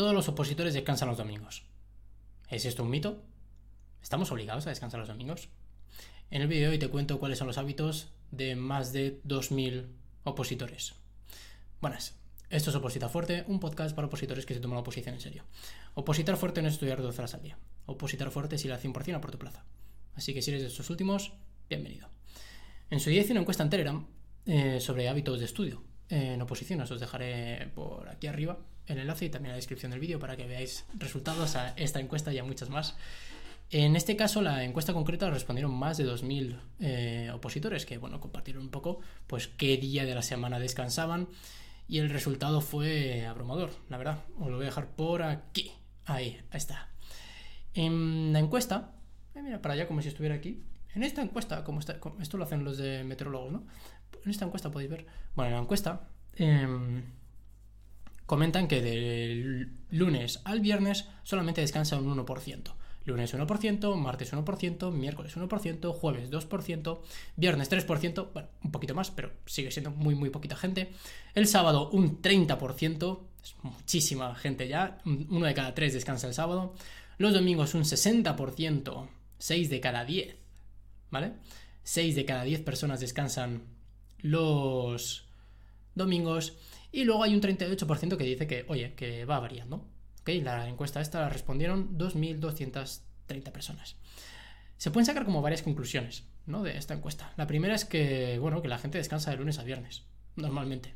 Todos los opositores descansan los domingos. ¿Es esto un mito? ¿Estamos obligados a descansar los domingos? En el vídeo de hoy te cuento cuáles son los hábitos de más de 2.000 opositores. Buenas, esto es Oposita Fuerte, un podcast para opositores que se toman la oposición en serio. Opositar fuerte no es estudiar 12 horas al día. Opositar fuerte es ir al 100% a por tu plaza. Así que si eres de estos últimos, bienvenido. En su día hice una encuesta en Telegram eh, sobre hábitos de estudio en oposición. Os dejaré por aquí arriba el enlace y también la descripción del vídeo para que veáis resultados a esta encuesta y a muchas más. En este caso, la encuesta concreta respondieron más de 2.000 eh, opositores que, bueno, compartieron un poco, pues, qué día de la semana descansaban y el resultado fue abrumador, la verdad. Os lo voy a dejar por aquí. Ahí, ahí está. En la encuesta, eh, mira, para allá como si estuviera aquí. En esta encuesta, como está, esto lo hacen los de meteorólogos, ¿no? En esta encuesta podéis ver. Bueno, en la encuesta em, comentan que del lunes al viernes solamente descansa un 1%. Lunes 1%, martes 1%, miércoles 1%, jueves 2%, viernes 3%, bueno, un poquito más, pero sigue siendo muy, muy poquita gente. El sábado un 30%, es muchísima gente ya, uno de cada tres descansa el sábado. Los domingos un 60%, 6 de cada 10, ¿vale? 6 de cada 10 personas descansan los domingos. Y luego hay un 38% que dice que, oye, que va variando. ¿Ok? La encuesta esta la respondieron 2.230 personas. Se pueden sacar como varias conclusiones, ¿no? De esta encuesta. La primera es que, bueno, que la gente descansa de lunes a viernes, normalmente.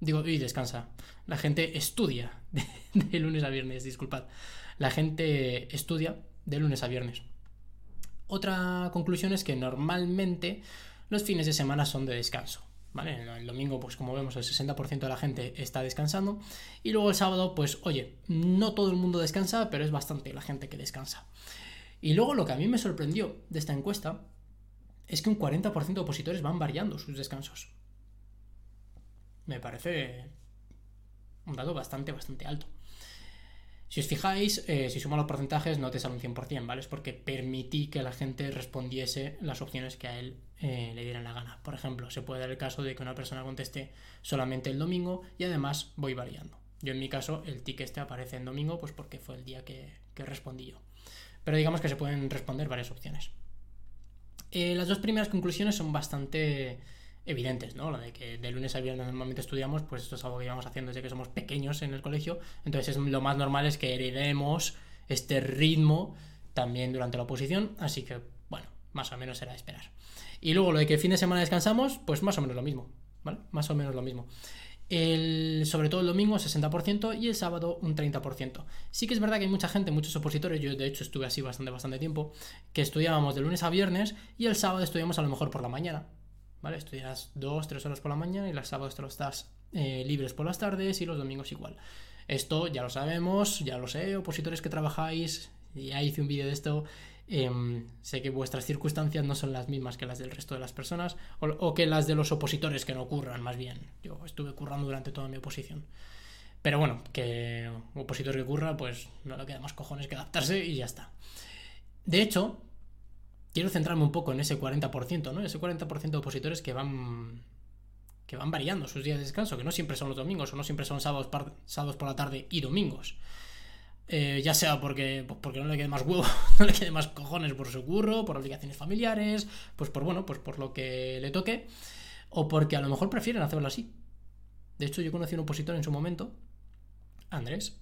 Digo, y descansa. La gente estudia de lunes a viernes, disculpad. La gente estudia de lunes a viernes. Otra conclusión es que normalmente los fines de semana son de descanso. El domingo, pues como vemos, el 60% de la gente está descansando. Y luego el sábado, pues oye, no todo el mundo descansa, pero es bastante la gente que descansa. Y luego lo que a mí me sorprendió de esta encuesta es que un 40% de opositores van variando sus descansos. Me parece un dato bastante, bastante alto. Si os fijáis, eh, si sumo los porcentajes no te sale un 100%, ¿vale? Es porque permití que la gente respondiese las opciones que a él eh, le dieran la gana. Por ejemplo, se puede dar el caso de que una persona conteste solamente el domingo y además voy variando. Yo en mi caso el tic este aparece en domingo pues porque fue el día que, respondí yo. Pero digamos que se pueden responder varias opciones. Eh, las dos primeras conclusiones son bastante evidentes, ¿no? Lo de que de lunes a viernes normalmente estudiamos, pues esto es algo que llevamos haciendo desde que somos pequeños en el colegio, entonces es, lo más normal es que heredemos este ritmo también durante la oposición, así que, bueno, más o menos será de esperar. Y luego lo de que fin de semana descansamos, pues más o menos lo mismo, ¿vale? Más o menos lo mismo. El, sobre todo el domingo 60% y el sábado un 30%. Sí que es verdad que hay mucha gente, muchos opositores, yo de hecho estuve así bastante, bastante tiempo, que estudiábamos de lunes a viernes y el sábado estudiamos a lo mejor por la mañana, ¿vale? Estudias dos, tres horas por la mañana y los sábados te los eh, libres por las tardes y los domingos igual. Esto ya lo sabemos, ya lo sé, opositores que trabajáis, ya hice un vídeo de esto. Em, sé que vuestras circunstancias no son las mismas que las del resto de las personas o, que las de los opositores que no ocurran, más bien. Yo estuve currando durante toda mi oposición. Pero bueno, que opositor que curra, pues no le queda más cojones que adaptarse y ya está. De hecho, quiero centrarme un poco en ese 40%, ¿no? Ese 40% de opositores que van que van variando sus días de descanso, que no siempre son los domingos o no siempre son sábados, sábados por la tarde y domingos. Eh, ya sea porque, pues porque no le quede más huevo, no le quede más cojones por su curro, por obligaciones familiares, pues por bueno, pues por lo que le toque, o porque a lo mejor prefieren hacerlo así. De hecho, yo conocí a un opositor en su momento, Andrés,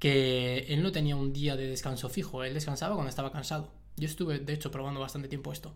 que él no tenía un día de descanso fijo, él descansaba cuando estaba cansado. Yo estuve, de hecho, probando bastante tiempo esto.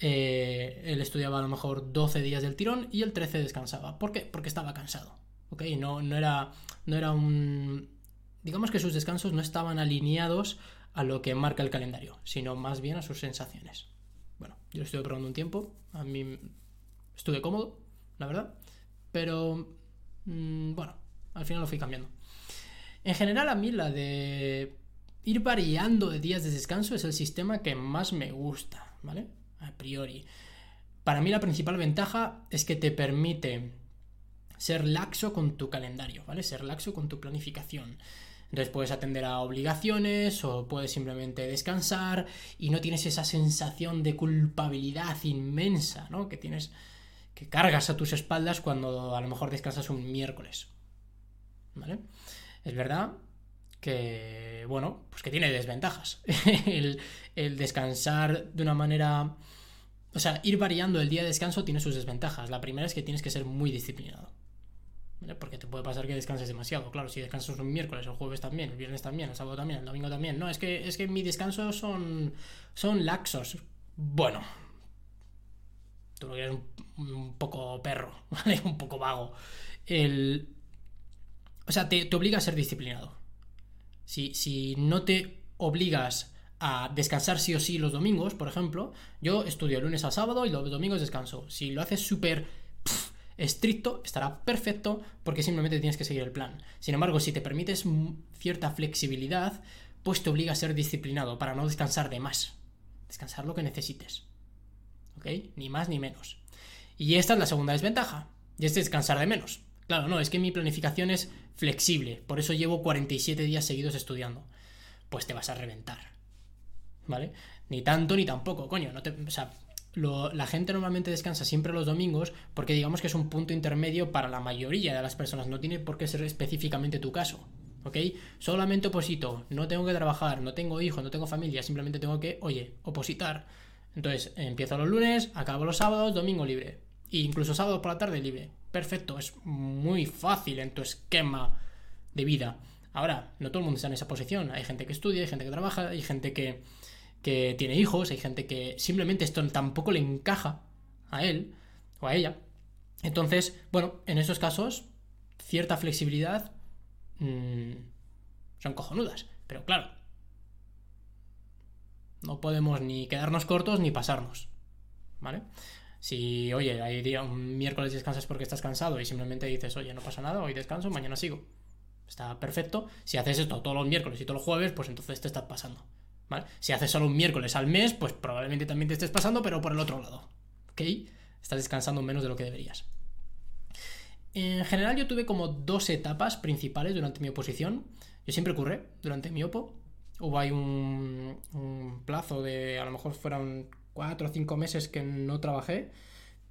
Eh, él estudiaba a lo mejor 12 días del tirón y el 13 descansaba. ¿Por qué? Porque estaba cansado. ¿Ok? No, no, era, no era un... Digamos que sus descansos no estaban alineados a lo que marca el calendario, sino más bien a sus sensaciones. Bueno, yo estuve probando un tiempo, a mí estuve cómodo, la verdad, pero mm, bueno, al final lo fui cambiando. En general a mí la de ir variando de días de descanso es el sistema que más me gusta, ¿vale? A priori. Para mí la principal ventaja es que te permite ser laxo con tu calendario, ¿vale? Ser laxo con tu planificación. Entonces puedes atender a obligaciones o puedes simplemente descansar y no tienes esa sensación de culpabilidad inmensa, ¿no? Que tienes que cargas a tus espaldas cuando a lo mejor descansas un miércoles. ¿Vale? Es verdad que, bueno, pues que tiene desventajas. el, descansar de una manera... O sea, ir variando el día de descanso tiene sus desventajas. La primera es que tienes que ser muy disciplinado. Porque te puede pasar que descanses demasiado. Claro, si descansas un miércoles, el jueves también, el viernes también, el sábado también, el domingo también. No, es que, es que mis descansos son, son laxos. Bueno, tú lo quieres un, poco perro, ¿vale? Un poco vago. El... O sea, te, te obliga a ser disciplinado. Si, no te obligas a descansar sí o sí los domingos, por ejemplo, yo estudio lunes a sábado y los domingos descanso. Si lo haces súper estricto, estará perfecto porque simplemente tienes que seguir el plan. Sin embargo, si te permites cierta flexibilidad, pues te obliga a ser disciplinado para no descansar de más. Descansar lo que necesites. ¿Ok? Ni más ni menos. Y esta es la segunda desventaja. Y es descansar de menos. Claro, no, es que mi planificación es flexible. Por eso llevo 47 días seguidos estudiando. Pues te vas a reventar. ¿Vale? Ni tanto ni tampoco, coño. No te, o sea, la gente normalmente descansa siempre los domingos porque digamos que es un punto intermedio para la mayoría de las personas, no tiene por qué ser específicamente tu caso. ¿Ok? Solamente oposito, no tengo que trabajar, no tengo hijos, no tengo familia, simplemente tengo que, oye, opositar. Entonces, empiezo los lunes, acabo los sábados, domingo libre. E incluso sábado por la tarde libre. Perfecto, es muy fácil en tu esquema de vida. Ahora, no todo el mundo está en esa posición. Hay gente que estudia, hay gente que trabaja, hay gente que que tiene hijos, hay gente que simplemente esto tampoco le encaja a él o a ella. Entonces, bueno, en esos casos, cierta flexibilidad mmm, son cojonudas. Pero claro, no podemos ni quedarnos cortos ni pasarnos. ¿Vale? Si, oye, hay día, un miércoles descansas porque estás cansado y simplemente dices, oye, no pasa nada, hoy descanso, mañana sigo. Está perfecto. Si haces esto todos los miércoles y todos los jueves, pues entonces te estás pasando. Si haces solo un miércoles al mes, pues probablemente también te estés pasando, pero por el otro lado. ¿Ok? Estás descansando menos de lo que deberías. En general yo tuve como dos etapas principales durante mi oposición. Yo siempre curré durante mi opo. Hubo ahí un, un plazo de, a lo mejor fueron cuatro o cinco meses que no trabajé,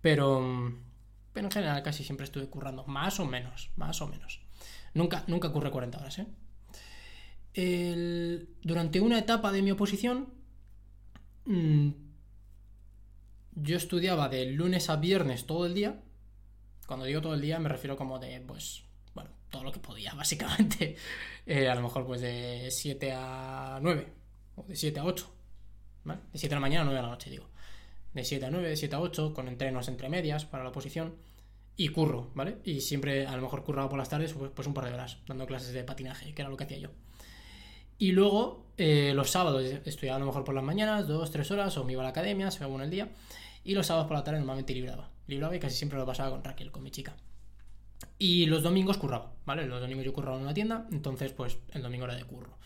pero, pero en general casi siempre estuve currando, más o menos, más o menos. Nunca, nunca curré 40 horas, ¿eh? durante una etapa de mi oposición, mm, yo estudiaba de lunes a viernes todo el día. Cuando digo todo el día me refiero como de, pues, bueno, todo lo que podía, básicamente. Eh, a lo mejor pues de 7 a 9, o de 7 a 8, ¿vale? De 7 de la mañana a 9 de la noche, digo. De 7 a 9, de 7 a 8, con entrenos entre medias para la oposición. Y curro, ¿vale? Y siempre a lo mejor curraba por las tardes, pues, pues un par de horas, dando clases de patinaje, que era lo que hacía yo. Y luego, eh, los sábados estudiaba a lo mejor por las mañanas, dos, tres horas, o me iba a la academia, se me en el día. Y los sábados por la tarde normalmente libraba. Libraba y casi siempre lo pasaba con Raquel, con mi chica. Y los domingos curraba, ¿vale? Los domingos yo curraba en una tienda, entonces pues el domingo era de curro.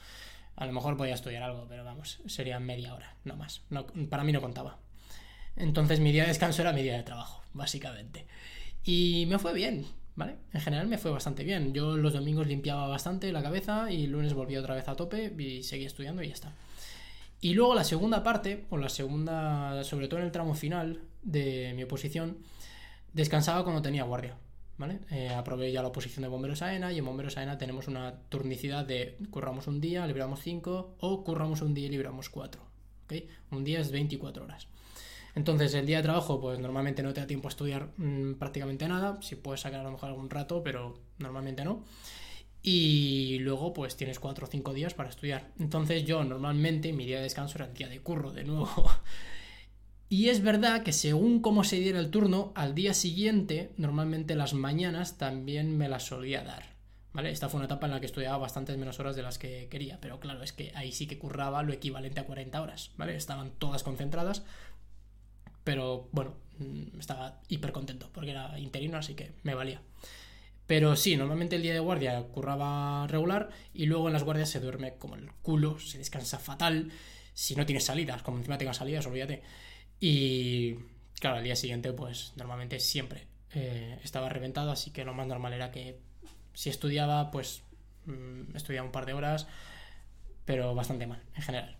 A lo mejor podía estudiar algo, pero vamos, sería media hora, no más. No, para mí no contaba. Entonces mi día de descanso era mi día de trabajo, básicamente. Y me fue bien, ¿vale? En general me fue bastante bien. Yo los domingos limpiaba bastante la cabeza y lunes volvía otra vez a tope y seguía estudiando y ya está. Y luego la segunda parte, o la segunda, sobre todo en el tramo final de mi oposición, descansaba cuando tenía guardia. ¿Vale? Eh, ya la oposición de bomberos AENA y en bomberos AENA tenemos una turnicidad de curramos un día, libramos 5 o curramos un día y libramos 4. ¿okay? Un día es 24 horas. Entonces, el día de trabajo, pues normalmente no te da tiempo a estudiar mm, prácticamente nada. Si puedes sacar a lo mejor algún rato, pero normalmente no. Y luego, pues tienes cuatro o cinco días para estudiar. Entonces, yo normalmente mi día de descanso era el día de curro, de nuevo. Y es verdad que según cómo se diera el turno, al día siguiente, normalmente las mañanas también me las solía dar. ¿Vale? Esta fue una etapa en la que estudiaba bastantes menos horas de las que quería, pero claro, es que ahí sí que curraba lo equivalente a 40 horas, ¿vale? Estaban todas concentradas, pero bueno, mm, estaba hiper contento porque era interino, así que me valía. Pero sí, normalmente el día de guardia curraba regular y luego en las guardias se duerme como el culo, se descansa fatal. Si no tienes salidas, como encima tengas salidas, olvídate. Y claro, al día siguiente, pues normalmente siempre eh, estaba reventado, así que lo más normal era que si estudiaba, pues mm, estudiaba un par de horas, pero bastante mal en general.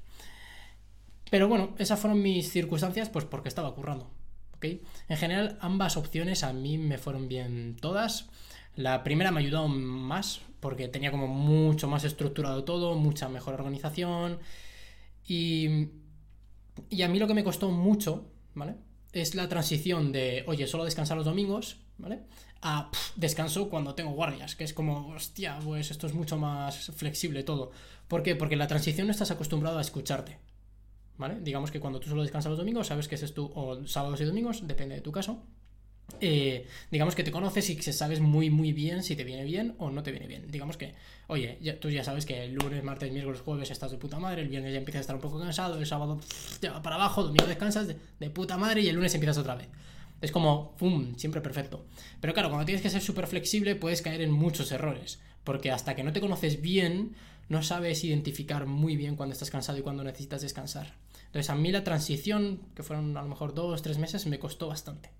Pero bueno, esas fueron mis circunstancias, pues porque estaba currando. ¿ok? En general, ambas opciones a mí me fueron bien todas. La primera me ayudó más porque tenía como mucho más estructurado todo, mucha mejor organización y, y a mí lo que me costó mucho, ¿vale? Es la transición de, oye, solo descansar los domingos, ¿vale? A descanso cuando tengo guardias, que es como, hostia, pues esto es mucho más flexible todo. ¿Por qué? Porque la transición no estás acostumbrado a escucharte, ¿vale? Digamos que cuando tú solo descansas los domingos, sabes que ese es tu, o sábados y domingos, depende de tu caso, eh, digamos que te conoces y que sabes muy muy bien si te viene bien o no te viene bien. Digamos que, oye, tú ya sabes que el lunes, martes, miércoles, jueves estás de puta madre, el viernes ya empiezas a estar un poco cansado, el sábado te va para abajo, domingo descansas de, puta madre y el lunes empiezas otra vez. Es como, ¡pum!, siempre perfecto. Pero claro, cuando tienes que ser súper flexible puedes caer en muchos errores, porque hasta que no te conoces bien, no sabes identificar muy bien cuando estás cansado y cuando necesitas descansar. Entonces a mí la transición, que fueron a lo mejor dos, tres meses, me costó bastante.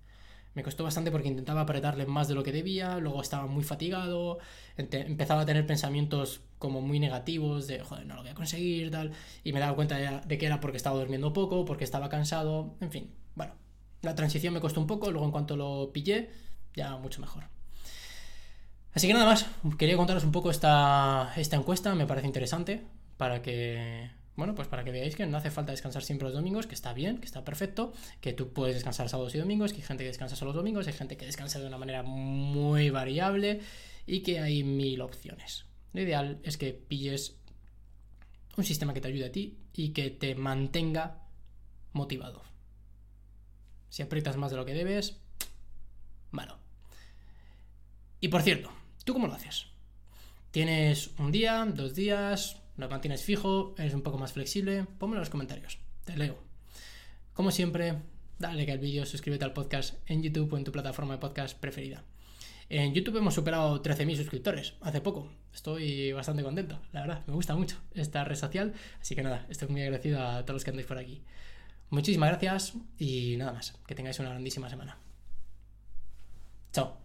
Me costó bastante porque intentaba apretarle más de lo que debía, luego estaba muy fatigado, empezaba a tener pensamientos como muy negativos de, joder, no lo voy a conseguir, tal, y me daba cuenta de, que era porque estaba durmiendo poco, porque estaba cansado, en fin, bueno, la transición me costó un poco, luego en cuanto lo pillé, ya mucho mejor. Así que nada más, quería contaros un poco esta, esta encuesta, me parece interesante, para que bueno, pues para que veáis que no hace falta descansar siempre los domingos, que está bien, que está perfecto, que tú puedes descansar sábados y domingos, que hay gente que descansa solo los domingos, hay gente que descansa de una manera muy variable y que hay mil opciones. Lo ideal es que pilles un sistema que te ayude a ti y que te mantenga motivado. Si aprietas más de lo que debes, malo. Y por cierto, ¿tú cómo lo haces? ¿Tienes un día, dos días, lo mantienes fijo, eres un poco más flexible, pónmelo en los comentarios, te leo. Como siempre, dale like al vídeo, suscríbete al podcast en YouTube o en tu plataforma de podcast preferida. En YouTube hemos superado 13.000 suscriptores hace poco. Estoy bastante contento, la verdad. Me gusta mucho esta red social. Así que nada, estoy muy agradecido a todos los que andáis por aquí. Muchísimas gracias y nada más. Que tengáis una grandísima semana. Chao.